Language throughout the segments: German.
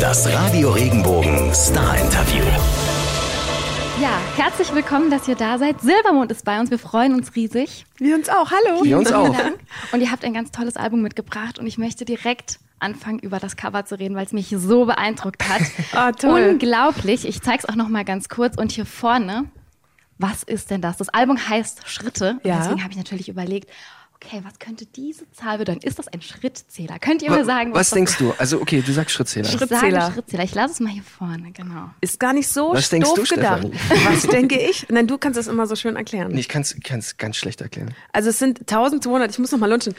Das Radio Regenbogen Star Interview. Ja, herzlich willkommen, dass ihr da seid. Silbermond ist bei uns. Wir freuen uns riesig. Wir uns auch. Hallo. Wir uns auch. Und ihr habt ein ganz tolles Album mitgebracht und ich möchte direkt anfangen, über das Cover zu reden, weil es mich so beeindruckt hat. Toll. Unglaublich. Ich zeige es auch noch mal ganz kurz. Und hier vorne, was ist denn das? Das Album heißt Schritte. Und Ja. deswegen habe ich natürlich überlegt, okay, was könnte diese Zahl bedeuten? Ist das ein Schrittzähler? Könnt ihr mir sagen, was das denkst du? Also, okay, du sagst Schrittzähler. Ich Schrittzähler. sage Schrittzähler. Ich lasse es mal hier vorne, genau. Ist gar nicht so Was denkst doof du, gedacht. Stefanie? Was denke ich? Nein, du kannst das immer so schön erklären. Nee, ich kann es ganz schlecht erklären. Also es sind 1200, ich muss noch mal lunchen,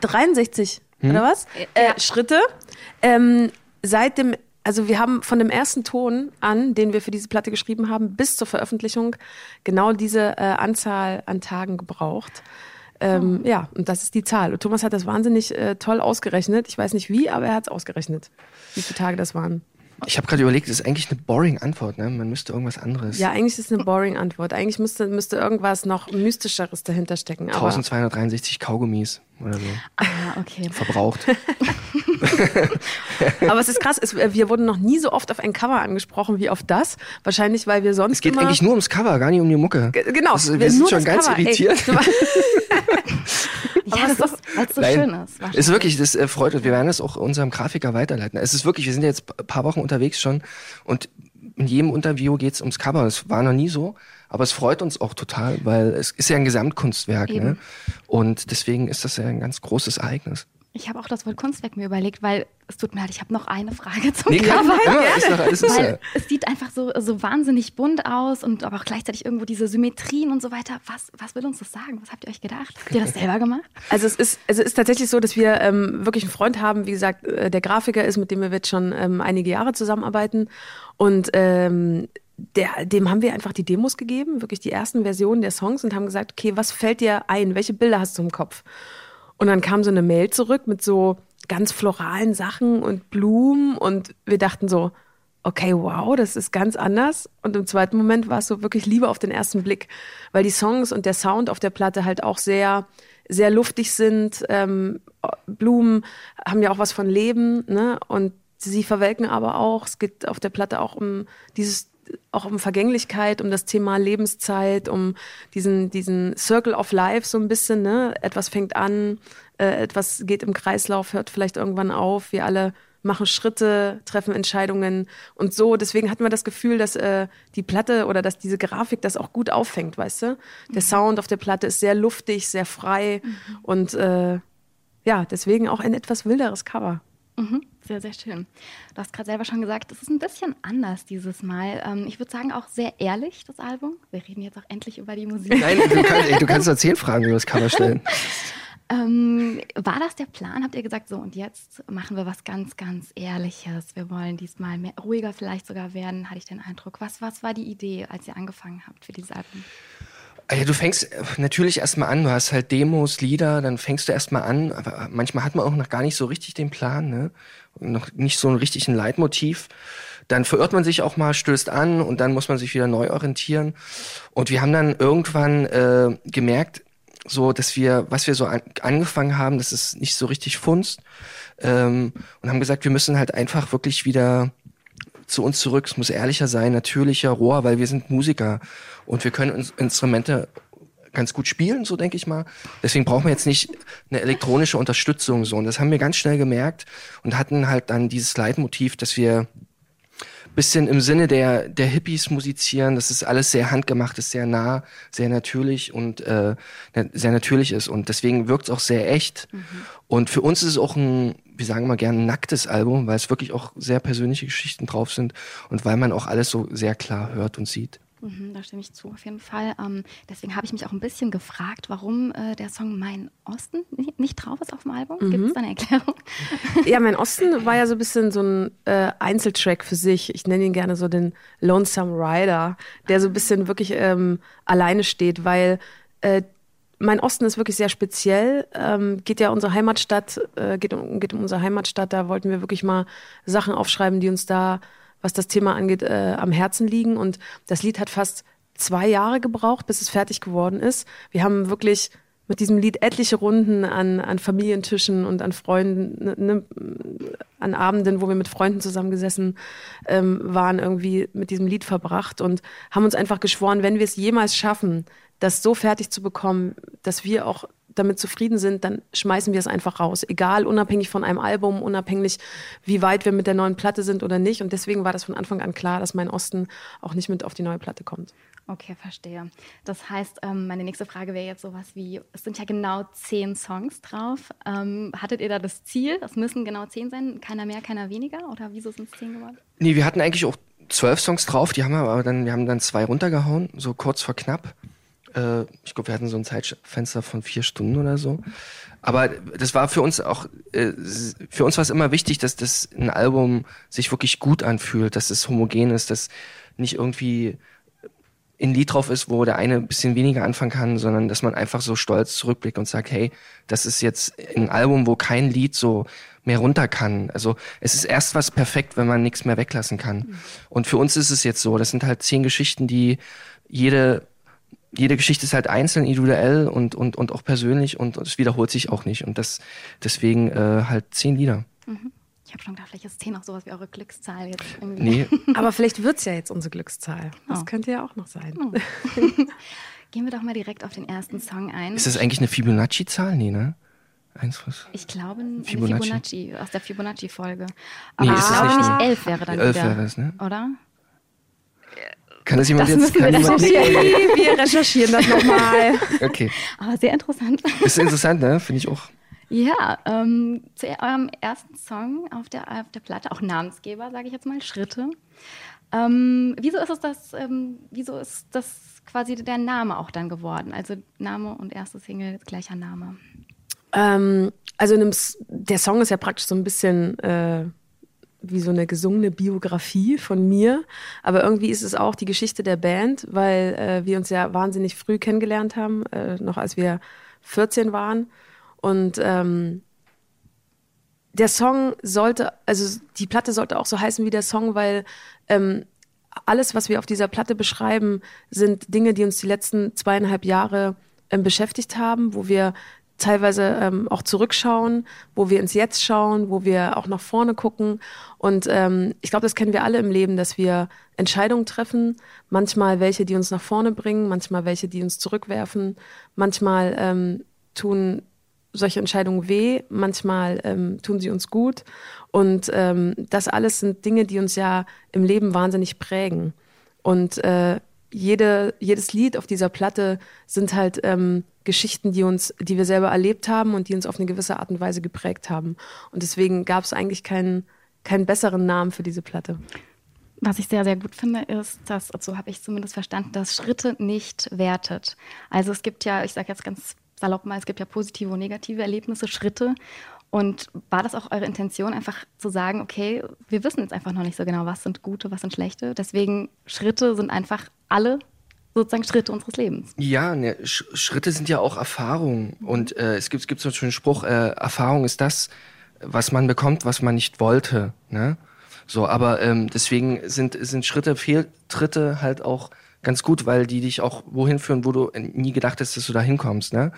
1263, Hm? oder was? Äh, Schritte. Ähm, seit dem, also wir haben von dem ersten Ton an, den wir für diese Platte geschrieben haben, bis zur Veröffentlichung genau diese äh, Anzahl an Tagen gebraucht. Ähm, Ja, und das ist die Zahl. Und Thomas hat das wahnsinnig äh, toll ausgerechnet. Ich weiß nicht wie, aber er hat es ausgerechnet, wie viele Tage das waren. Ich habe gerade überlegt, das ist eigentlich eine boring Antwort, ne? Man müsste irgendwas anderes. Ja, eigentlich ist es eine boring Antwort. Eigentlich müsste, müsste irgendwas noch mystischeres dahinter stecken. Aber 1263 Kaugummis oder so. Ah, okay. Verbraucht. Aber es ist krass, es, wir wurden noch nie so oft auf ein Cover angesprochen wie auf das. Wahrscheinlich, weil wir sonst Es geht immer eigentlich nur ums Cover, gar nicht um die Mucke. G- genau. Das, wir wir- sind schon ganz Cover. Ey, irritiert. du- Ja, das ist, weil es so Nein, schön ist. Ist wirklich, das äh, freut uns. Wir werden das auch unserem Grafiker weiterleiten. Es ist wirklich, wir sind jetzt ein paar Wochen unterwegs schon und in jedem Interview geht es ums Cover. Das war noch nie so, aber es freut uns auch total, weil es ist ja ein Gesamtkunstwerk. Ne? Eben. Und deswegen ist das ja ein ganz großes Ereignis. Ich habe auch das Wort Kunstwerk mir überlegt, weil es tut mir leid, ich habe noch eine Frage zum Nee, Cover. immer, ist doch alles ist ja. Weil es sieht einfach so, so wahnsinnig bunt aus und aber auch gleichzeitig irgendwo diese Symmetrien und so weiter. Was, was will uns das sagen? Was habt ihr euch gedacht? Habt ihr das selber gemacht? Also es ist, also es ist tatsächlich so, dass wir ähm, wirklich einen Freund haben, wie gesagt, äh, der Grafiker ist, mit dem wir jetzt schon ähm, einige Jahre zusammenarbeiten. Und ähm, der, dem haben wir einfach die Demos gegeben, wirklich die ersten Versionen der Songs und haben gesagt, okay, was fällt dir ein? Welche Bilder hast du im Kopf? Und dann kam so eine Mail zurück mit so ganz floralen Sachen und Blumen und wir dachten so, okay, wow, das ist ganz anders. Und im zweiten Moment war es so wirklich Liebe auf den ersten Blick, weil die Songs und der Sound auf der Platte halt auch sehr, sehr luftig sind. Ähm, Blumen haben ja auch was von Leben, ne? Und sie verwelken aber auch. Es geht auf der Platte auch um dieses auch um Vergänglichkeit, um das Thema Lebenszeit, um diesen, diesen Circle of Life so ein bisschen, ne? Etwas fängt an, äh, etwas geht im Kreislauf, hört vielleicht irgendwann auf. Wir alle machen Schritte, treffen Entscheidungen und so. Deswegen hatten wir das Gefühl, dass äh, die Platte oder dass diese Grafik das auch gut auffängt, weißt du? Der Sound auf der Platte ist sehr luftig, sehr frei und äh, ja, deswegen auch ein etwas wilderes Cover. Mhm, sehr, sehr schön. Du hast gerade selber schon gesagt, es ist ein bisschen anders dieses Mal. Ähm, ich würde sagen, auch sehr ehrlich, das Album. Wir reden jetzt auch endlich über die Musik. Nein, du kannst, ey, du kannst nur zehn Fragen über das Cover stellen. Ähm, war das der Plan? Habt ihr gesagt, so und jetzt machen wir was ganz, ganz Ehrliches? Wir wollen diesmal mehr, ruhiger vielleicht sogar werden, hatte ich den Eindruck. Was, was war die Idee, als ihr angefangen habt für dieses Album? Ah Ja, du fängst äh, natürlich erstmal an, du hast halt Demos, Lieder, dann fängst du erstmal an, aber manchmal hat man auch noch gar nicht so richtig den Plan, ne? Noch nicht so einen richtigen Leitmotiv. Dann verirrt man sich auch mal, stößt an und dann muss man sich wieder neu orientieren. Und wir haben dann irgendwann äh, gemerkt, so, dass wir, was wir so an, angefangen haben, das ist nicht so richtig funzt. Ähm, und haben gesagt, wir müssen halt einfach wirklich wieder zu uns zurück. Es muss ehrlicher sein, natürlicher, roher, weil wir sind Musiker und wir können uns Instrumente ganz gut spielen, so denke ich mal. Deswegen brauchen wir jetzt nicht eine elektronische Unterstützung so. Und das haben wir ganz schnell gemerkt und hatten halt dann dieses Leitmotiv, dass wir bisschen im Sinne der, der Hippies musizieren, dass es alles sehr handgemacht ist, sehr nah, sehr natürlich und äh, sehr natürlich ist. Und deswegen wirkt es auch sehr echt. Und für uns ist es auch ein, wir sagen mal gerne, nacktes Album, weil es wirklich auch sehr persönliche Geschichten drauf sind und weil man auch alles so sehr klar hört und sieht. Mhm, da stimme ich zu, auf jeden Fall. Ähm, deswegen habe ich mich auch ein bisschen gefragt, warum äh, der Song Mein Osten nicht, drauf ist auf dem Album. Gibt es da eine Erklärung? Ja, mein Osten war ja so ein bisschen so ein äh, Einzeltrack für sich. Ich nenne ihn gerne so den Lonesome Rider, der so ein bisschen wirklich ähm, alleine steht, weil äh, mein Osten ist wirklich sehr speziell. Ähm, geht ja unsere Heimatstadt, äh, geht, um, geht um unsere Heimatstadt. Da wollten wir wirklich mal Sachen aufschreiben, die uns da, was das Thema angeht, äh, am Herzen liegen. Und das Lied hat fast zwei Jahre gebraucht, bis es fertig geworden ist. Wir haben wirklich mit diesem Lied etliche Runden an, an Familientischen und an Freunden, ne, ne, an Abenden, wo wir mit Freunden zusammengesessen ähm, waren, irgendwie mit diesem Lied verbracht und haben uns einfach geschworen, wenn wir es jemals schaffen, das so fertig zu bekommen, dass wir auch damit zufrieden sind, dann schmeißen wir es einfach raus. Egal, unabhängig von einem Album, unabhängig, wie weit wir mit der neuen Platte sind oder nicht. Und deswegen war das von Anfang an klar, dass mein Osten auch nicht mit auf die neue Platte kommt. Okay, verstehe. Das heißt, ähm, meine nächste Frage wäre jetzt sowas wie, es sind ja genau zehn Songs drauf. Ähm, hattet ihr da das Ziel, es müssen genau zehn sein, keiner mehr, keiner weniger? Oder wieso sind es zehn geworden? Nee, wir hatten eigentlich auch zwölf Songs drauf, die haben wir aber dann, wir haben dann zwei runtergehauen, so kurz vor knapp. Äh, ich glaube, wir hatten so ein Zeitfenster von vier Stunden oder so. Aber das war für uns auch, äh, für uns war es immer wichtig, dass das ein Album sich wirklich gut anfühlt, dass es homogen ist, dass nicht irgendwie ein Lied drauf ist, wo der eine ein bisschen weniger anfangen kann, sondern dass man einfach so stolz zurückblickt und sagt, hey, das ist jetzt ein Album, wo kein Lied so mehr runter kann. Also es ist erst was perfekt, wenn man nichts mehr weglassen kann. Mhm. Und für uns ist es jetzt so, das sind halt zehn Geschichten, die jede jede Geschichte ist halt einzeln, individuell und, und, und auch persönlich und, es wiederholt sich auch nicht. Und das deswegen äh, halt zehn Lieder. Mhm. Ich habe schon gedacht, vielleicht ist 10 auch sowas wie eure Glückszahl jetzt. Irgendwie. Nee. Aber vielleicht wird es ja jetzt unsere Glückszahl. Das oh. könnte ja auch noch sein. Oh. Gehen wir doch mal direkt auf den ersten Song ein. Ist das eigentlich eine Fibonacci-Zahl? Nee, ne? Eins, was? Ich glaube, eine Fibonacci, Fibonacci aus der Fibonacci-Folge. Aber nee, ich glaube nicht, elf wäre dann elf wieder. Wäre es, ne? Oder? Kann das jemand das jetzt? Kann wir, jemand recherchieren. wir recherchieren das nochmal. Okay. Aber sehr interessant. Ist interessant, ne? Finde ich auch. Ja, ähm, zu eurem ersten Song auf der, auf der Platte, auch Namensgeber, sage ich jetzt mal, Schritte. Ähm, wieso ist es das, ähm, wieso ist das quasi der Name auch dann geworden? Also Name und erste Single, gleicher Name. Ähm, also der Song ist ja praktisch so ein bisschen äh, wie so eine gesungene Biografie von mir. Aber irgendwie ist es auch die Geschichte der Band, weil äh, wir uns ja wahnsinnig früh kennengelernt haben, äh, noch als wir 14 waren. Und ähm, der Song sollte, also die Platte sollte auch so heißen wie der Song, weil ähm, alles, was wir auf dieser Platte beschreiben, sind Dinge, die uns die letzten zweieinhalb Jahre ähm, beschäftigt haben, wo wir teilweise ähm, auch zurückschauen, wo wir ins Jetzt schauen, wo wir auch nach vorne gucken. Und ähm, ich glaube, das kennen wir alle im Leben, dass wir Entscheidungen treffen, manchmal welche, die uns nach vorne bringen, manchmal welche, die uns zurückwerfen, manchmal ähm, tun solche Entscheidungen weh, manchmal ähm, tun sie uns gut. Und ähm, das alles sind Dinge, die uns ja im Leben wahnsinnig prägen. Und äh, jede, jedes Lied auf dieser Platte sind halt ähm, Geschichten, die uns, die wir selber erlebt haben und die uns auf eine gewisse Art und Weise geprägt haben. Und deswegen gab es eigentlich keinen, keinen besseren Namen für diese Platte. Was ich sehr, sehr gut finde, ist, dass, so habe ich zumindest verstanden, dass Schritte nicht wertet. Also es gibt ja, ich sage jetzt ganz salopp mal, es gibt ja positive und negative Erlebnisse, Schritte. Und war das auch eure Intention, einfach zu sagen, okay, wir wissen jetzt einfach noch nicht so genau, was sind gute, was sind schlechte. Deswegen Schritte sind einfach alle sozusagen Schritte unseres Lebens. Ja, ne, Sch Schritte sind ja auch Erfahrungen. Und äh, es gibt, so einen schönen Spruch, äh, Erfahrung ist das, was man bekommt, was man nicht wollte. Ne? So, aber ähm, deswegen sind, sind Schritte, Fehltritte halt auch ganz gut, weil die dich auch wohin führen, wo du nie gedacht hast, dass du da hinkommst. Ne?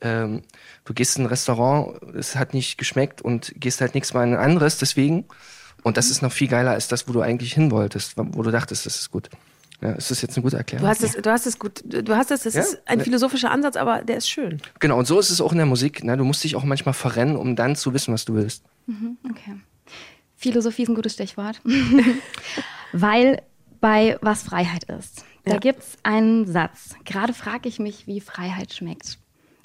Ähm, du gehst in ein Restaurant, es hat nicht geschmeckt und gehst halt nichts mal in ein anderes, deswegen. Und das ist noch viel geiler als das, wo du eigentlich hin wolltest, wo du dachtest, das ist gut. Ja, ist das jetzt eine gute Erklärung? Du hast es, du hast es gut, du hast es, das ja? ist ein philosophischer Ansatz, aber der ist schön. Genau, und so ist es auch in der Musik. Ne? Du musst dich auch manchmal verrennen, um dann zu wissen, was du willst. Mhm, okay. Philosophie ist ein gutes Stichwort. Weil bei was Freiheit ist. Da ja. gibt es einen Satz. Gerade frage ich mich, wie Freiheit schmeckt.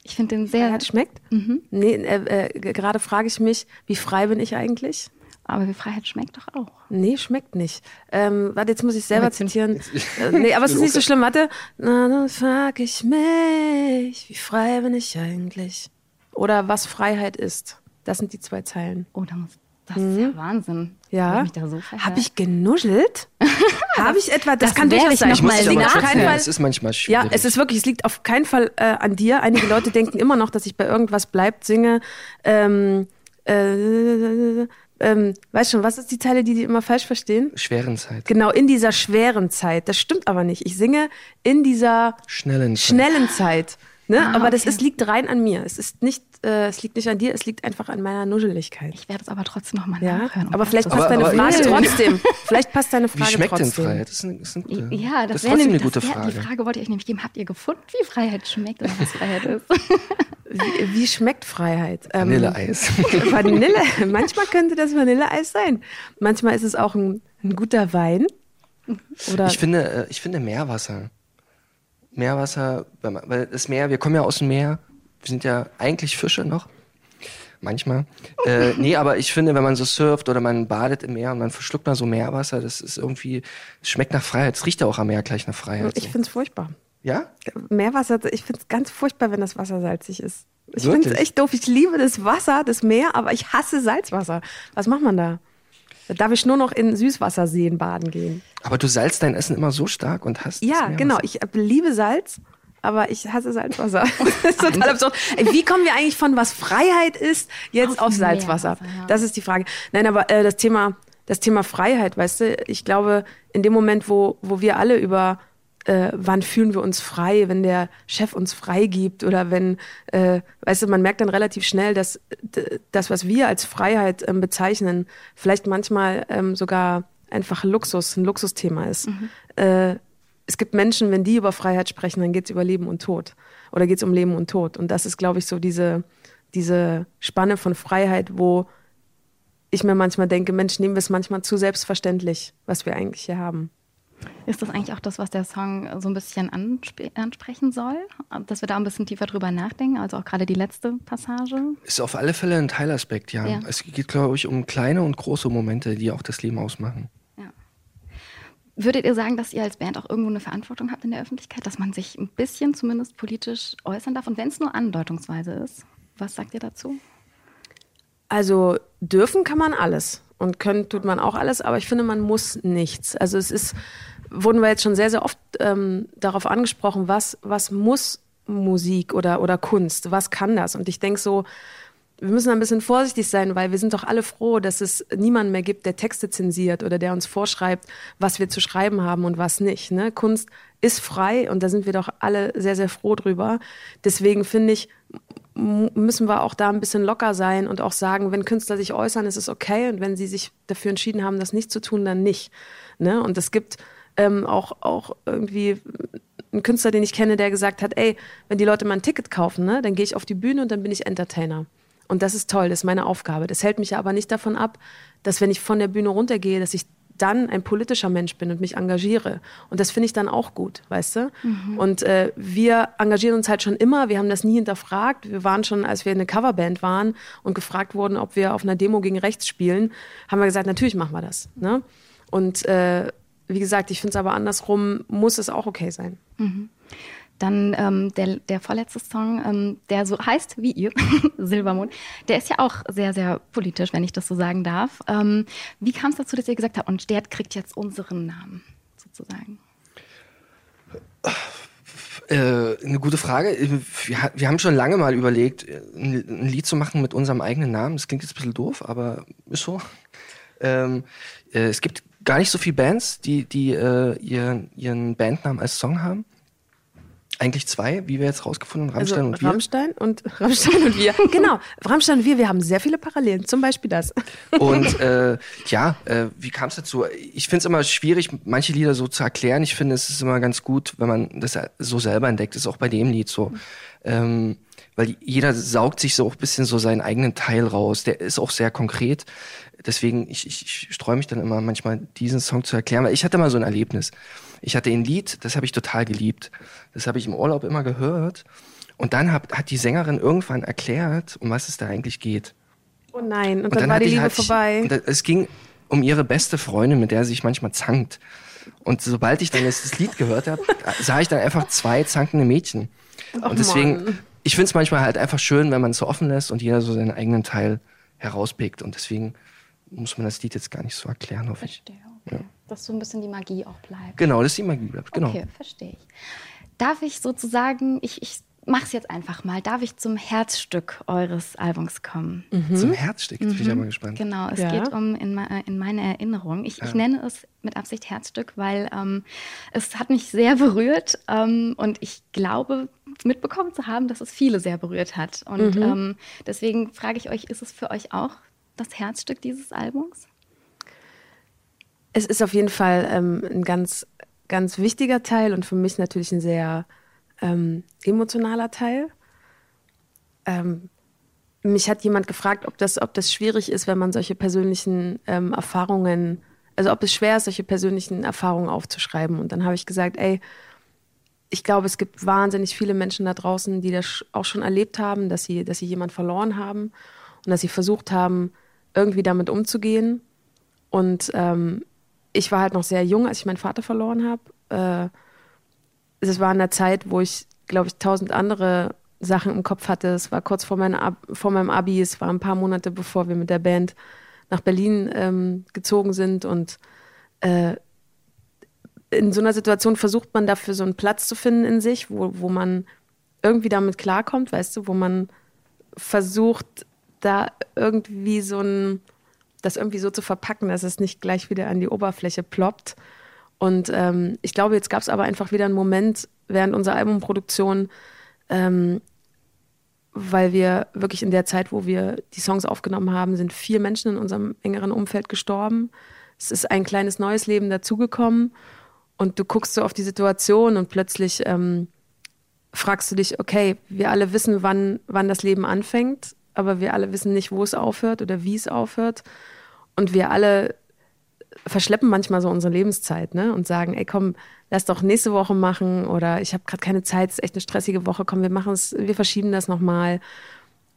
Ich finde den sehr. Freiheit schmeckt? Mhm. Nee, äh, äh, gerade frage ich mich, wie frei bin ich eigentlich? Aber wie Freiheit schmeckt doch auch. Nee, schmeckt nicht. Ähm, warte, jetzt muss ich selber zitieren. Äh, nee, aber es ist nicht so schlimm. Warte. Na, dann frage ich mich, wie frei bin ich eigentlich? Oder was Freiheit ist. Das sind die zwei Zeilen. Oh, da muss das ist ja mhm. Wahnsinn. Ja. So Habe ich genuschelt? Habe ich etwa? Das, das kann durchaus sein. Ich muss es auf keinen Fall. Es ist manchmal schwierig. Ja, es ist wirklich. Es liegt auf keinen Fall äh, an dir. Einige Leute denken immer noch, dass ich bei irgendwas bleibt singe. Ähm, äh, ähm, weißt schon, was ist die Zeile, die die immer falsch verstehen? Schweren Zeit. Genau, in dieser schweren Zeit. Das stimmt aber nicht. Ich singe in dieser schnellen Zeit. Schnellen Zeit. Ne? Ah, aber das okay. ist, liegt rein an mir. Es ist nicht, äh, es liegt nicht an dir, es liegt einfach an meiner Nuscheligkeit. Ich werde es aber trotzdem nochmal Ja, nachhören. um aber vielleicht passt Aber- deine aber Frage trotzdem. Vielleicht passt deine Wie Frage schmeckt denn trotzdem. Freiheit? Das ist eine, das ist eine, gute- Ja, das, das ist wäre trotzdem nämlich, eine gute das wär, Frage. Die Frage wollte ich nämlich geben. Habt ihr gefunden, wie Freiheit schmeckt oder was Freiheit ist? Wie, wie schmeckt Freiheit? Ähm, Vanilleeis. Vanille. Manchmal könnte das Vanilleeis sein. Manchmal ist es auch ein, ein guter Wein. Oder Ich finde, äh, ich finde Meerwasser. Meerwasser, weil das Meer, wir kommen ja aus dem Meer, wir sind ja eigentlich Fische noch. Manchmal. Äh, nee, aber ich finde, wenn man so surft oder man badet im Meer und man verschluckt mal so Meerwasser, das ist irgendwie, es schmeckt nach Freiheit. Es riecht ja auch am Meer gleich nach Freiheit. ich So. finde es furchtbar. Ja? Meerwasser, ich finde es ganz furchtbar, wenn das Wasser salzig ist. Ich finde es echt doof. Ich liebe das Wasser, das Meer, aber ich hasse Salzwasser. Was macht man da? Da darf ich nur noch in Süßwasserseen baden gehen. Aber du salzt dein Essen immer so stark und hast das Ja, genau. Ich liebe Salz, aber ich hasse Salzwasser. das ist total absurd. Wie kommen wir eigentlich von was Freiheit ist jetzt Auf auf Salzwasser? Meerwasser, ja. Das ist die Frage. Nein, aber äh, das Thema, das Thema Freiheit, weißt du, ich glaube, in dem Moment, wo, wo wir alle über äh, wann fühlen wir uns frei, wenn der Chef uns freigibt oder wenn, äh, weißt du, man merkt dann relativ schnell, dass das, was wir als Freiheit ähm, bezeichnen, vielleicht manchmal ähm, sogar einfach Luxus, ein Luxusthema ist. Äh, es gibt Menschen, wenn die über Freiheit sprechen, dann geht es über Leben und Tod. Oder geht es um Leben und Tod. Und das ist, glaube ich, so diese, diese Spanne von Freiheit, wo ich mir manchmal denke, Mensch, nehmen wir es manchmal zu selbstverständlich, was wir eigentlich hier haben. Ist das eigentlich auch das, was der Song so ein bisschen ansp ansprechen soll? Dass wir da ein bisschen tiefer drüber nachdenken, also auch gerade die letzte Passage? Ist auf alle Fälle ein Teilaspekt, ja. Ja. Es geht, glaube ich, um kleine und große Momente, die auch das Leben ausmachen. Würdet ihr sagen, dass ihr als Band auch irgendwo eine Verantwortung habt in der Öffentlichkeit, dass man sich ein bisschen zumindest politisch äußern darf? Und wenn es nur andeutungsweise ist, was sagt ihr dazu? Also dürfen kann man alles und können tut man auch alles, aber ich finde, man muss nichts. Also es ist, wurden wir jetzt schon sehr, sehr oft ähm, darauf angesprochen, was, was muss Musik oder, oder Kunst, was kann das? Und ich denke so, wir müssen ein bisschen vorsichtig sein, weil wir sind doch alle froh, dass es niemanden mehr gibt, der Texte zensiert oder der uns vorschreibt, was wir zu schreiben haben und was nicht. Ne? Kunst ist frei und da sind wir doch alle sehr, sehr froh drüber. Deswegen finde ich, müssen wir auch da ein bisschen locker sein und auch sagen, wenn Künstler sich äußern, ist es okay und wenn sie sich dafür entschieden haben, das nicht zu tun, dann nicht. Ne? Und es gibt ähm, auch, auch irgendwie einen Künstler, den ich kenne, der gesagt hat, ey, wenn die Leute mal ein Ticket kaufen, ne, dann gehe ich auf die Bühne und dann bin ich Entertainer. Und das ist toll, das ist meine Aufgabe. Das hält mich aber nicht davon ab, dass wenn ich von der Bühne runtergehe, dass ich dann ein politischer Mensch bin und mich engagiere. Und das finde ich dann auch gut, weißt du? Und äh, wir engagieren uns halt schon immer. Wir haben das nie hinterfragt. Wir waren schon, als wir eine Coverband waren und gefragt wurden, ob wir auf einer Demo gegen rechts spielen, haben wir gesagt, natürlich machen wir das. Ne? Und äh, wie gesagt, ich finde es aber andersrum, muss es auch okay sein. Dann ähm, der, der vorletzte Song, ähm, der so heißt wie ihr, Silbermond, der ist ja auch sehr, sehr politisch, wenn ich das so sagen darf. Ähm, wie kam es dazu, dass ihr gesagt habt, und der kriegt jetzt unseren Namen sozusagen? Äh, eine gute Frage. Wir, ha- wir haben schon lange mal überlegt, ein, Lied zu machen mit unserem eigenen Namen. Das klingt jetzt ein bisschen doof, aber ist so. Ähm, äh, es gibt gar nicht so viele Bands, die, die äh, ihren Bandnamen als Song haben. Eigentlich zwei, wie wir jetzt rausgefunden haben, Rammstein also und wir. Rammstein und Rammstein und wir. genau, Rammstein und wir, wir haben sehr viele Parallelen. Zum Beispiel das. Und äh, ja, äh, wie kam es dazu? Ich finde es immer schwierig, manche Lieder so zu erklären. Ich finde, es ist immer ganz gut, wenn man das so selber entdeckt. Das ist auch bei dem Lied so. Ähm, weil jeder saugt sich so auch ein bisschen so seinen eigenen Teil raus. Der ist auch sehr konkret. Deswegen, ich, ich, ich streue mich dann immer manchmal, diesen Song zu erklären. Weil ich hatte mal so ein Erlebnis. Ich hatte ein Lied, das habe ich total geliebt. Das habe ich im Urlaub immer gehört. Und dann hab, hat die Sängerin irgendwann erklärt, um was es da eigentlich geht. Oh nein, und, Und dann, war hatte die ich- Liebe ich- vorbei. und da- es ging um ihre beste Freundin, mit der sie sich manchmal zankt. Und sobald ich dann das Lied gehört habe, sah ich dann einfach zwei zankende Mädchen. Och, und deswegen, Mann. ich finde es manchmal halt einfach schön, wenn man es so offen lässt und jeder so seinen eigenen Teil herauspickt. Und deswegen muss man das Lied jetzt gar nicht so erklären, hoffe ich. Verstehe, okay. Dass so ein bisschen die Magie auch bleibt. Genau, das ist die Magie bleibt. Genau. Okay, verstehe ich. Darf ich sozusagen, ich, ich mach's jetzt einfach mal. Darf ich zum Herzstück eures Albums kommen? Zum Herzstück, jetzt bin ich ja mal gespannt. Genau, es Ja. geht um in, me- in meine Erinnerung. Ich, ich nenne es mit Absicht Herzstück, weil ähm, es hat mich sehr berührt ähm, und ich glaube mitbekommen zu haben, dass es viele sehr berührt hat. Und ähm, deswegen frage ich euch, ist es für euch auch das Herzstück dieses Albums? Es ist auf jeden Fall ähm, ein ganz, ganz wichtiger Teil und für mich natürlich ein sehr ähm, emotionaler Teil. Ähm, mich hat jemand gefragt, ob das, ob das schwierig ist, wenn man solche persönlichen ähm, Erfahrungen, also ob es schwer ist, solche persönlichen Erfahrungen aufzuschreiben. Und dann habe ich gesagt, ey, ich glaube, es gibt wahnsinnig viele Menschen da draußen, die das auch schon erlebt haben, dass sie, dass sie jemand verloren haben und dass sie versucht haben, irgendwie damit umzugehen. Und ähm, ich war halt noch sehr jung, als ich meinen Vater verloren habe. Äh, es war in der Zeit, wo ich, glaube ich, tausend andere Sachen im Kopf hatte. Es war kurz vor, meiner Ab vor meinem Abi, es war ein paar Monate, bevor wir mit der Band nach Berlin ähm, gezogen sind. Und äh, in so einer Situation versucht man dafür so einen Platz zu finden in sich, wo, wo man irgendwie damit klarkommt, weißt du, wo man versucht, da irgendwie so ein, das irgendwie so zu verpacken, dass es nicht gleich wieder an die Oberfläche ploppt. Und ähm, ich glaube, jetzt gab es aber einfach wieder einen Moment während unserer Albumproduktion, ähm, weil wir wirklich in der Zeit, wo wir die Songs aufgenommen haben, sind vier Menschen in unserem engeren Umfeld gestorben. Es ist ein kleines neues Leben dazugekommen und du guckst so auf die Situation und plötzlich ähm, fragst du dich, okay, wir alle wissen, wann, wann das Leben anfängt, aber wir alle wissen nicht, wo es aufhört oder wie es aufhört. Und wir alle verschleppen manchmal so unsere Lebenszeit ne? und sagen, ey komm, lass doch nächste Woche machen oder ich habe gerade keine Zeit, es ist echt eine stressige Woche, komm, wir machen es, wir verschieben das nochmal.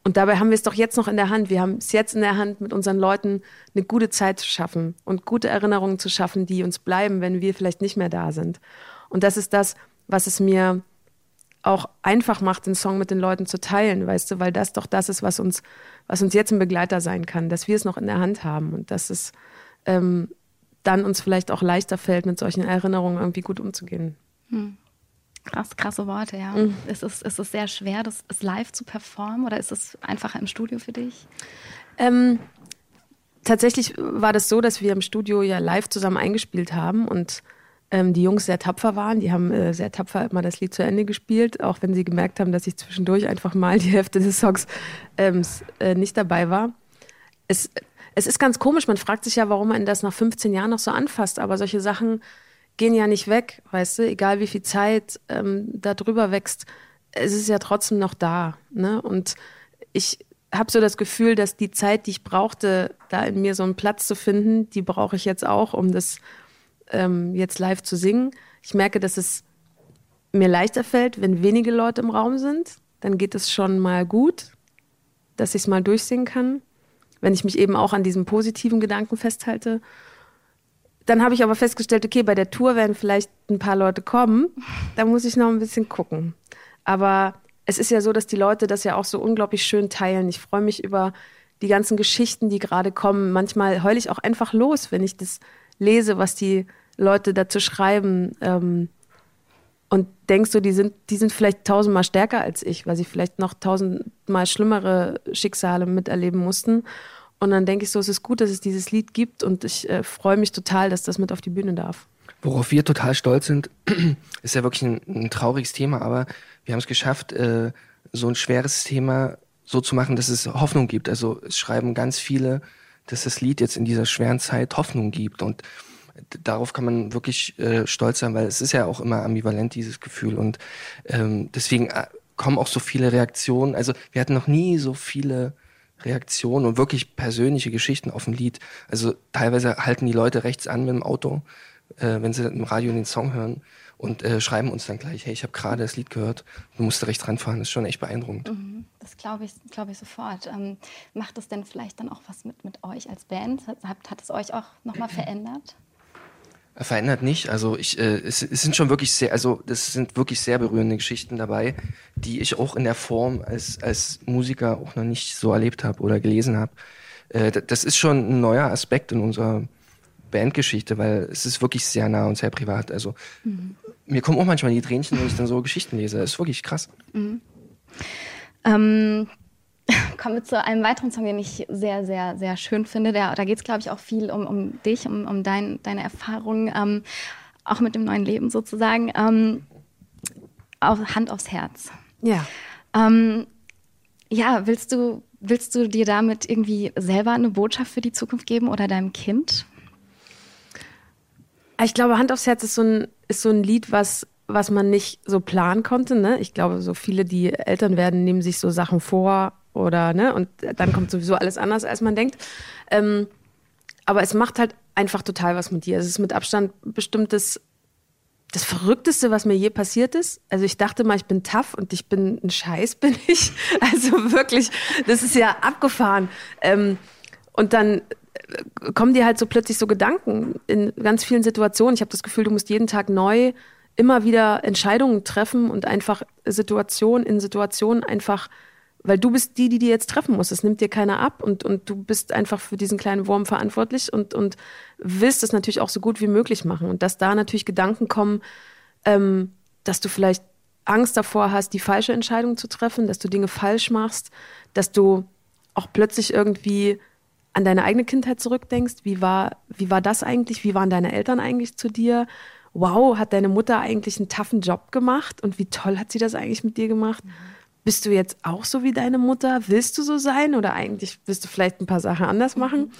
Und dabei haben wir es doch jetzt noch in der Hand. Wir haben es jetzt in der Hand, mit unseren Leuten eine gute Zeit zu schaffen und gute Erinnerungen zu schaffen, die uns bleiben, wenn wir vielleicht nicht mehr da sind. Und das ist das, was es mir auch einfach macht, den Song mit den Leuten zu teilen, weißt du, weil das doch das ist, was uns, was uns jetzt ein Begleiter sein kann, dass wir es noch in der Hand haben und dass es ähm, dann uns vielleicht auch leichter fällt, mit solchen Erinnerungen irgendwie gut umzugehen. Krass, krasse Worte, ja. Ist, es, ist es sehr schwer, das live zu performen oder ist es einfacher im Studio für dich? Ähm, tatsächlich war das so, dass wir im Studio ja live zusammen eingespielt haben und ähm, die Jungs sehr tapfer waren. Die haben äh, sehr tapfer immer das Lied zu Ende gespielt, auch wenn sie gemerkt haben, dass ich zwischendurch einfach mal die Hälfte des Songs ähm, äh, nicht dabei war. Es, es ist ganz komisch, man fragt sich ja, warum man das nach 15 Jahren noch so anfasst, aber solche Sachen gehen ja nicht weg, weißt du, egal wie viel Zeit ähm, da drüber wächst, es ist ja trotzdem noch da. Ne? Und ich habe so das Gefühl, dass die Zeit, die ich brauchte, da in mir so einen Platz zu finden, die brauche ich jetzt auch, um das ähm, jetzt live zu singen. Ich merke, dass es mir leichter fällt, wenn wenige Leute im Raum sind. Dann geht es schon mal gut, dass ich es mal durchsingen kann. Wenn ich mich eben auch an diesem positiven Gedanken festhalte. Dann habe ich aber festgestellt, okay, bei der Tour werden vielleicht ein paar Leute kommen. Da muss ich noch ein bisschen gucken. Aber es ist ja so, dass die Leute das ja auch so unglaublich schön teilen. Ich freue mich über die ganzen Geschichten, die gerade kommen. Manchmal heule ich auch einfach los, wenn ich das lese, was die Leute dazu schreiben. Ähm, und denkst du, die sind, die sind vielleicht tausendmal stärker als ich, weil sie vielleicht noch tausendmal schlimmere Schicksale miterleben mussten. Und dann denke ich so, es ist gut, dass es dieses Lied gibt und ich äh, freue mich total, dass das mit auf die Bühne darf. Worauf wir total stolz sind, ist ja wirklich ein, ein trauriges Thema, aber wir haben es geschafft, äh, so ein schweres Thema so zu machen, dass es Hoffnung gibt. Also es schreiben ganz viele, dass das Lied jetzt in dieser schweren Zeit Hoffnung gibt und darauf kann man wirklich äh, stolz sein, weil es ist ja auch immer ambivalent, dieses Gefühl und ähm, deswegen äh, kommen auch so viele Reaktionen. Also wir hatten noch nie so viele Reaktionen und wirklich persönliche Geschichten auf dem Lied. Also teilweise halten die Leute rechts an mit dem Auto, äh, wenn sie im Radio den Song hören und äh, schreiben uns dann gleich, hey, ich habe gerade das Lied gehört, du musst rechts ranfahren. Das ist schon echt beeindruckend. Das glaube ich, glaube ich sofort. Ähm, macht es denn vielleicht dann auch was mit, mit euch als Band? Hat, hat es euch auch nochmal verändert? Verändert nicht. Also ich, äh, es, es sind schon wirklich sehr, also das sind wirklich sehr berührende Geschichten dabei, die ich auch in der Form als, als Musiker auch noch nicht so erlebt habe oder gelesen habe. Äh, das ist schon ein neuer Aspekt in unserer Bandgeschichte, weil es ist wirklich sehr nah und sehr privat. Also mir kommen auch manchmal die Tränchen, wenn ich dann so Geschichten lese. Das ist wirklich krass. Ähm, kommen wir zu einem weiteren Song, den ich sehr, sehr, sehr schön finde. Der, da geht es, glaube ich, auch viel um, um dich, um, um dein, deine Erfahrungen, ähm, auch mit dem neuen Leben sozusagen. Ähm, auf, Hand aufs Herz. Ja. Ähm, ja, willst du, willst du dir damit irgendwie selber eine Botschaft für die Zukunft geben oder deinem Kind? Ich glaube, Hand aufs Herz ist so ein, ist so ein Lied, was, was man nicht so planen konnte. Ne? Ich glaube, so viele, die Eltern werden, nehmen sich so Sachen vor oder, ne, und dann kommt sowieso alles anders, als man denkt. Ähm, aber es macht halt einfach total was mit dir. Es ist mit Abstand bestimmtes das Verrückteste, was mir je passiert ist. Also ich dachte mal, ich bin tough und ich bin ein Scheiß, bin ich. Also wirklich, das ist ja abgefahren. Ähm, und dann kommen dir halt so plötzlich so Gedanken in ganz vielen Situationen. Ich habe das Gefühl, du musst jeden Tag neu immer wieder Entscheidungen treffen und einfach Situation in Situation einfach weil du bist die, die dir jetzt treffen muss. Es nimmt dir keiner ab und, und du bist einfach für diesen kleinen Wurm verantwortlich und, und willst es natürlich auch so gut wie möglich machen. Und dass da natürlich Gedanken kommen, ähm, dass du vielleicht Angst davor hast, die falsche Entscheidung zu treffen, dass du Dinge falsch machst, dass du auch plötzlich irgendwie an deine eigene Kindheit zurückdenkst. Wie war, wie war das eigentlich? Wie waren deine Eltern eigentlich zu dir? Wow, hat deine Mutter eigentlich einen taffen Job gemacht? Und wie toll hat sie das eigentlich mit dir gemacht? Mhm bist du jetzt auch so wie deine Mutter? Willst du so sein oder eigentlich willst du vielleicht ein paar Sachen anders machen? Mhm.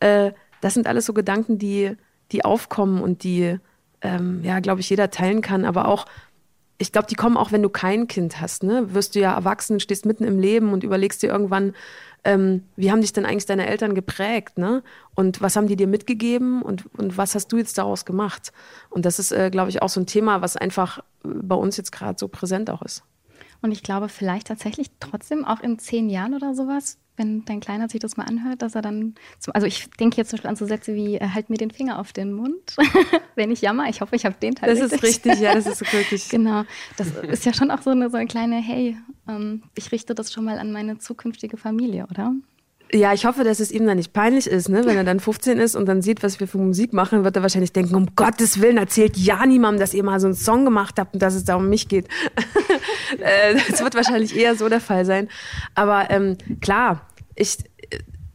Äh, das sind alles so Gedanken, die, die aufkommen und die, ähm, ja, glaube ich, jeder teilen kann, aber auch ich glaube, die kommen auch, wenn du kein Kind hast. Ne? Wirst du ja erwachsen, stehst mitten im Leben und überlegst dir irgendwann, ähm, wie haben dich denn eigentlich deine Eltern geprägt? Ne? Und was haben die dir mitgegeben und, und was hast du jetzt daraus gemacht? Und das ist, äh, glaube ich, auch so ein Thema, was einfach bei uns jetzt gerade so präsent auch ist. Und ich glaube, vielleicht tatsächlich trotzdem auch in zehn Jahren oder sowas, wenn dein Kleiner sich das mal anhört, dass er dann, zum, also ich denke jetzt zum Beispiel an so Sätze wie, äh, halt mir den Finger auf den Mund, wenn ich jammer. Ich hoffe, ich habe den Teil Das richtig. ist richtig, ja, das ist wirklich. genau, das ist ja schon auch so eine, so eine kleine, hey, ähm, ich richte das schon mal an meine zukünftige Familie, oder? Ja, ich hoffe, dass es ihm dann nicht peinlich ist, ne? Wenn er dann 15 ist und dann sieht, was wir für Musik machen, wird er wahrscheinlich denken, um Gottes Willen, erzählt ja niemandem, dass ihr mal so einen Song gemacht habt und dass es da um mich geht. Äh, das wird wahrscheinlich eher so der Fall sein. Aber ähm, klar, ich,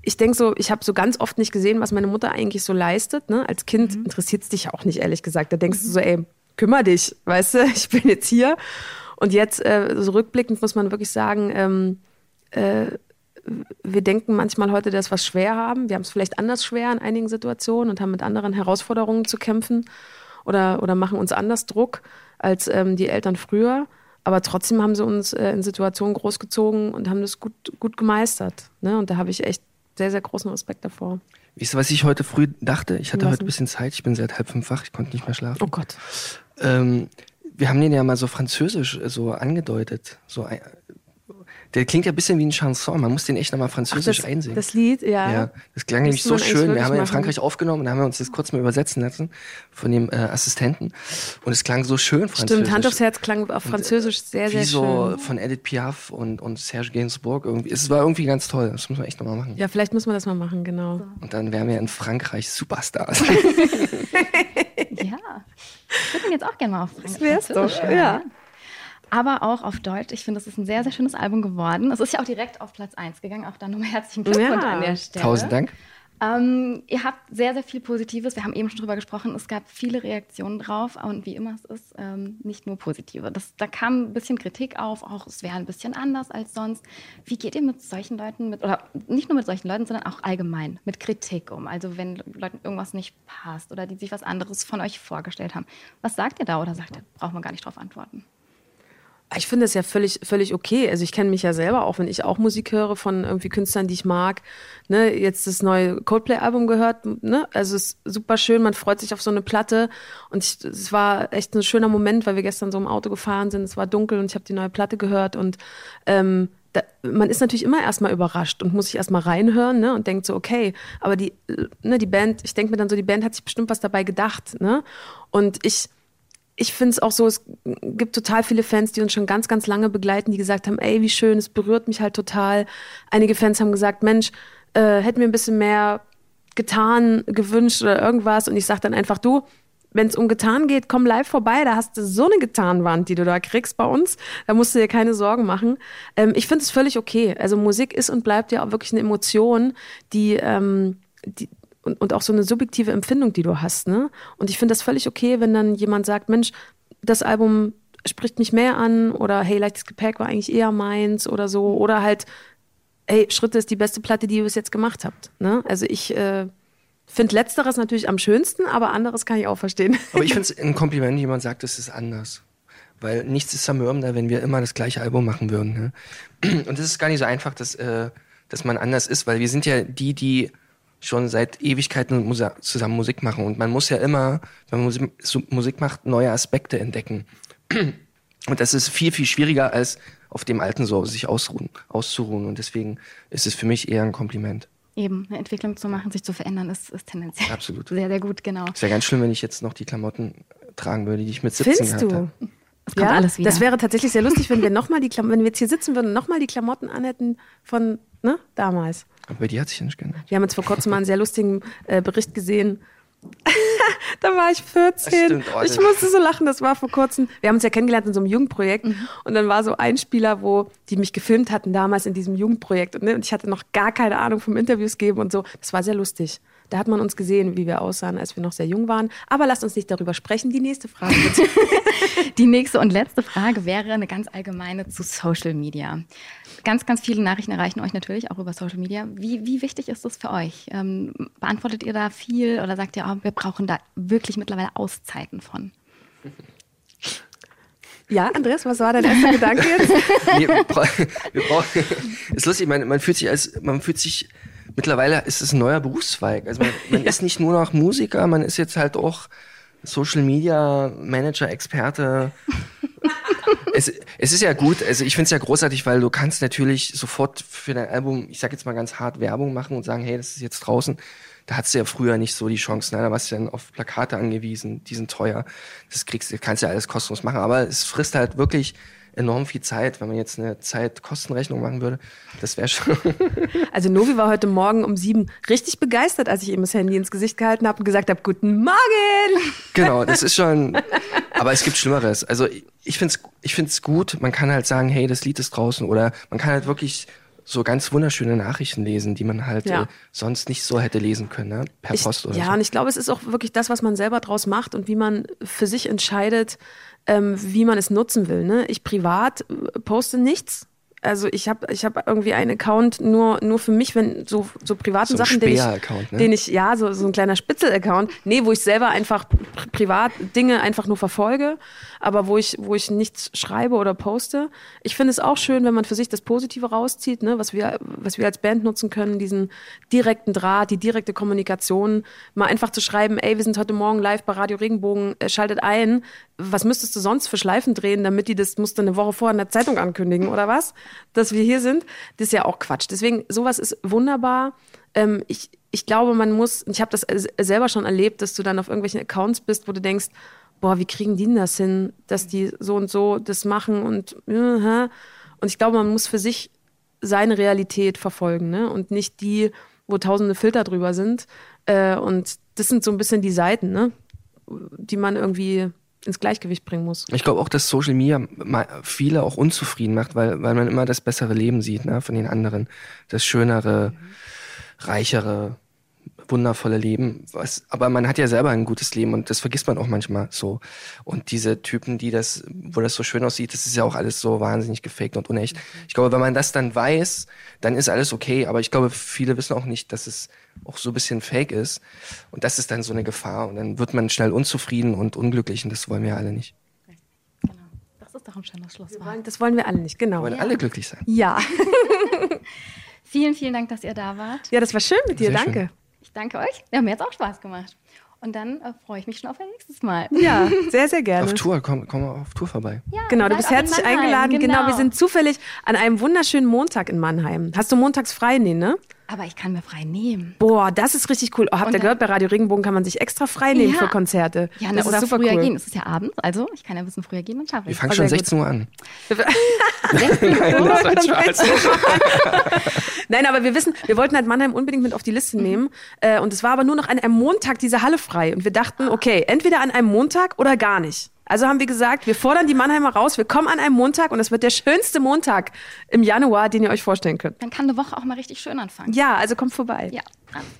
ich denke so, ich habe so ganz oft nicht gesehen, was meine Mutter eigentlich so leistet. Ne? Als Kind mhm. interessiert es dich auch nicht, ehrlich gesagt. Da denkst mhm. du so, ey, kümmer dich, weißt du, ich bin jetzt hier. Und jetzt, äh, so rückblickend muss man wirklich sagen, ähm, äh, wir denken manchmal heute, dass wir es schwer haben. Wir haben es vielleicht anders schwer in einigen Situationen und haben mit anderen Herausforderungen zu kämpfen oder, oder machen uns anders Druck als ähm, die Eltern früher. Aber trotzdem haben sie uns äh, in Situationen großgezogen und haben das gut, gut gemeistert. Ne? Und da habe ich echt sehr, sehr großen Respekt davor. Wisst ihr, was ich heute früh dachte? Ich hatte was heute ein bisschen Zeit. Ich bin seit halb fünf wach. Ich konnte nicht mehr schlafen. Oh Gott. Ähm, wir haben den ja mal so französisch äh, so angedeutet. So der klingt ja ein bisschen wie ein Chanson. Man muss den echt nochmal französisch Ach, das, einsehen. Das Lied, ja. Ja, das klang nämlich so schön. Wir haben ihn in Frankreich aufgenommen und haben wir uns das kurz mal übersetzen lassen von dem äh, Assistenten. Und es klang so schön französisch. Stimmt, Hand aufs Herz klang auf Französisch und, sehr, sehr wie schön. Wie so von Edith Piaf und, und Serge Gainsbourg irgendwie. Es war irgendwie ganz toll. Das muss man echt nochmal machen. Ja, vielleicht muss man das mal machen, genau. Und dann wären wir in Frankreich Superstars. ja. Ich würde ihn jetzt auch gerne mal auf Frankreich. Das wär's doch, ja. ja aber auch auf Deutsch. Ich finde, das ist ein sehr, sehr schönes Album geworden. Es ist ja auch direkt auf Platz 1 gegangen. Auch da nochmal herzlichen Glückwunsch ja. an der Stelle. Tausend Dank. Ähm, ihr habt sehr, sehr viel Positives. Wir haben eben schon drüber gesprochen. Es gab viele Reaktionen drauf und wie immer es ist, ähm, nicht nur positive. Das, da kam ein bisschen Kritik auf, auch es wäre ein bisschen anders als sonst. Wie geht ihr mit solchen Leuten, mit, oder nicht nur mit solchen Leuten, sondern auch allgemein mit Kritik um? Also wenn Leuten irgendwas nicht passt oder die sich was anderes von euch vorgestellt haben. Was sagt ihr da oder sagt ihr, braucht man gar nicht drauf antworten? Ich finde es ja völlig, völlig okay. Also ich kenne mich ja selber, auch wenn ich auch Musik höre von irgendwie Künstlern, die ich mag. Ne, jetzt das neue Coldplay-Album gehört, ne? Also es ist super schön, man freut sich auf so eine Platte. Und ich, es war echt ein schöner Moment, weil wir gestern so im Auto gefahren sind, es war dunkel und ich habe die neue Platte gehört und ähm, da, man ist natürlich immer erstmal überrascht und muss sich erstmal reinhören ne, und denkt so, okay, aber die, ne, die Band, ich denke mir dann so, die Band hat sich bestimmt was dabei gedacht. Ne? Und ich ich finde es auch so, es gibt total viele Fans, die uns schon ganz, ganz lange begleiten, die gesagt haben, ey, wie schön, es berührt mich halt total. Einige Fans haben gesagt, Mensch, äh, hätten wir ein bisschen mehr getan, gewünscht oder irgendwas. Und ich sage dann einfach, du, wenn es um Gitarren geht, komm live vorbei. Da hast du so eine Gitarrenwand, die du da kriegst bei uns. Da musst du dir keine Sorgen machen. Ähm, ich finde es völlig okay. Also Musik ist und bleibt ja auch wirklich eine Emotion, die, ähm, die und, und auch so eine subjektive Empfindung, die du hast. Ne? Und ich finde das völlig okay, wenn dann jemand sagt, Mensch, das Album spricht mich mehr an oder hey, leichtes Gepäck war eigentlich eher meins oder so. Oder halt, hey, Schritte ist die beste Platte, die ihr bis jetzt gemacht habt. Ne? Also ich äh, finde letzteres natürlich am schönsten, aber anderes kann ich auch verstehen. Aber ich finde es ein Kompliment, wenn jemand sagt, es ist anders. Weil nichts ist zermürbender, wenn wir immer das gleiche Album machen würden. Ne? Und es ist gar nicht so einfach, dass, äh, dass man anders ist, weil wir sind ja die, die schon seit Ewigkeiten Musa zusammen Musik machen. Und man muss ja immer, wenn man Musik, Musik macht, neue Aspekte entdecken. Und das ist viel, viel schwieriger, als auf dem Alten so sich ausruhen, auszuruhen. Und deswegen ist es für mich eher ein Kompliment. Eben, eine Entwicklung zu machen, sich zu verändern, ist, ist tendenziell Absolut. sehr, sehr gut, genau. Ist ja ganz schlimm, wenn ich jetzt noch die Klamotten tragen würde, die ich mit 17 Findest gehabt du? habe. Es kommt alles wieder. Das wäre tatsächlich sehr lustig, wenn wir noch mal die Klam wenn wir jetzt hier sitzen würden und nochmal die Klamotten anhätten von ne, damals. Aber bei dir hat sich ja nicht geändert. Wir haben jetzt vor kurzem mal einen sehr lustigen äh, Bericht gesehen. da war ich 14. Das stimmt, ich musste so lachen, das war vor kurzem. Wir haben uns ja kennengelernt in so einem Jugendprojekt und dann war so ein Spieler, wo die mich gefilmt hatten damals in diesem Jugendprojekt und, ne, und ich hatte noch gar keine Ahnung vom Interviews geben und so. Das war sehr lustig. Da hat man uns gesehen, wie wir aussahen, als wir noch sehr jung waren. Aber lasst uns nicht darüber sprechen. Die nächste Frage bitte. Die nächste und letzte Frage wäre eine ganz allgemeine zu Social Media. Ganz, ganz viele Nachrichten erreichen euch natürlich auch über Social Media. Wie, wie wichtig ist das für euch? Ähm, beantwortet ihr da viel oder sagt ihr, oh, wir brauchen da wirklich mittlerweile Auszeiten von? ja, Andreas, was war dein erster Gedanke jetzt? Nee, wir, bra wir brauchen. Ist lustig, man, man fühlt sich als, man fühlt sich, mittlerweile ist es ein neuer Berufszweig. Also man, man ist nicht nur noch Musiker, man ist jetzt halt auch Social Media Manager, Experte. es, es ist ja gut, also ich finde es ja großartig, weil du kannst natürlich sofort für dein Album, ich sag jetzt mal ganz hart, Werbung machen und sagen, hey, das ist jetzt draußen. Da hattest du ja früher nicht so die Chancen, ne? da warst du dann auf Plakate angewiesen, die sind teuer. Das kriegst du, kannst ja alles kostenlos machen, aber es frisst halt wirklich enorm viel Zeit, wenn man jetzt eine Zeit-Kostenrechnung machen würde. Das wäre schon. Also Novi war heute Morgen um sieben richtig begeistert, als ich ihm das Handy ins Gesicht gehalten habe und gesagt habe, guten Morgen. genau, das ist schon. Aber es gibt Schlimmeres. Also ich finde es ich find's gut, man kann halt sagen, hey, das Lied ist draußen oder man kann halt wirklich so ganz wunderschöne Nachrichten lesen, die man halt Ja. äh, sonst nicht so hätte lesen können, ne? per Ich, Post oder ja, so. und ich glaube, es ist auch wirklich das, was man selber draus macht und wie man für sich entscheidet, ähm, wie man es nutzen will. Ne? Ich privat äh, poste nichts. Also ich habe ich hab irgendwie einen Account nur, nur für mich, wenn so, so privaten So Sachen, den ich, ne? den ich, ja, so, so ein kleiner Spitzel-Account, nee, wo ich selber einfach pri privat Dinge einfach nur verfolge, aber wo ich, wo ich nichts schreibe oder poste. Ich finde es auch schön, wenn man für sich das Positive rauszieht, ne, was wir, was wir als Band nutzen können, diesen direkten Draht, die direkte Kommunikation, mal einfach zu schreiben, ey, wir sind heute Morgen live bei Radio Regenbogen, äh, schaltet ein. Was müsstest du sonst für Schleifen drehen, damit die das musst du eine Woche vorher in der Zeitung ankündigen oder was? Dass wir hier sind, das ist ja auch Quatsch. Deswegen, sowas ist wunderbar. Ähm, ich, ich glaube, man muss, ich habe das selber schon erlebt, dass du dann auf irgendwelchen Accounts bist, wo du denkst, boah, wie kriegen die denn das hin, dass die so und so das machen und äh, und ich glaube, man muss für sich seine Realität verfolgen, ne? Und nicht die, wo tausende Filter drüber sind. Äh, und das sind so ein bisschen die Seiten, ne? Die man irgendwie ins Gleichgewicht bringen muss. Ich glaube auch, dass Social Media viele auch unzufrieden macht, weil, weil man immer das bessere Leben sieht, ne, von den anderen. Das schönere, reichere, wundervolle Leben. Was, aber man hat ja selber ein gutes Leben und das vergisst man auch manchmal so. Und diese Typen, die das, wo das so schön aussieht, das ist ja auch alles so wahnsinnig gefaked und unecht. Ich glaube, wenn man das dann weiß, dann ist alles okay. Aber ich glaube, viele wissen auch nicht, dass es auch so ein bisschen fake ist. Und das ist dann so eine Gefahr. Und dann wird man schnell unzufrieden und unglücklich und das wollen wir alle nicht. Genau. Das ist doch ein schönes Schlusswort. Das wollen wir alle nicht, genau. Wir wollen alle glücklich sein. Ja. Vielen, vielen Dank, dass ihr da wart. Ja, das war schön mit dir, Sehr danke. Ich danke euch. Ja, mir hat es auch Spaß gemacht. Und dann äh, freue ich mich schon auf ein nächstes Mal. Ja, sehr, sehr gerne. Auf Tour, komm, komm mal auf Tour vorbei. Ja, Genau, du bist herzlich eingeladen. Genau. wir sind zufällig an einem wunderschönen Montag in Mannheim. Hast du montags frei? Nee, ne? Aber ich kann mir frei nehmen. Boah, das ist richtig cool. Oh, habt ihr gehört, bei Radio Regenbogen kann man sich extra frei nehmen Ja. für Konzerte. Ja, das oder ist super früher cool. gehen. Es ist ja abends, also ich kann ja ein bisschen früher gehen und schaffe Wir ich. fangen Oh, schon sehr gut. 16 Uhr an. Nein, das war Spaß. Nein, aber wir wissen, wir wollten halt Mannheim unbedingt mit auf die Liste nehmen. Äh, und es war aber nur noch an einem Montag diese Halle frei. Und wir dachten, okay, entweder an einem Montag oder gar nicht. Also haben wir gesagt, wir fordern die Mannheimer raus, wir kommen an einem Montag und es wird der schönste Montag im Januar, den ihr euch vorstellen könnt. Dann kann eine Woche auch mal richtig schön anfangen. Ja, also kommt vorbei. Ja,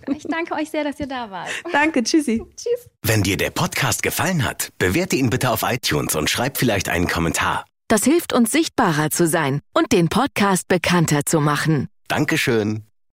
ich danke euch sehr, dass ihr da wart. Danke, tschüssi. Tschüss. Wenn dir der Podcast gefallen hat, bewerte ihn bitte auf iTunes und schreib vielleicht einen Kommentar. Das hilft uns sichtbarer zu sein und den Podcast bekannter zu machen. Dankeschön.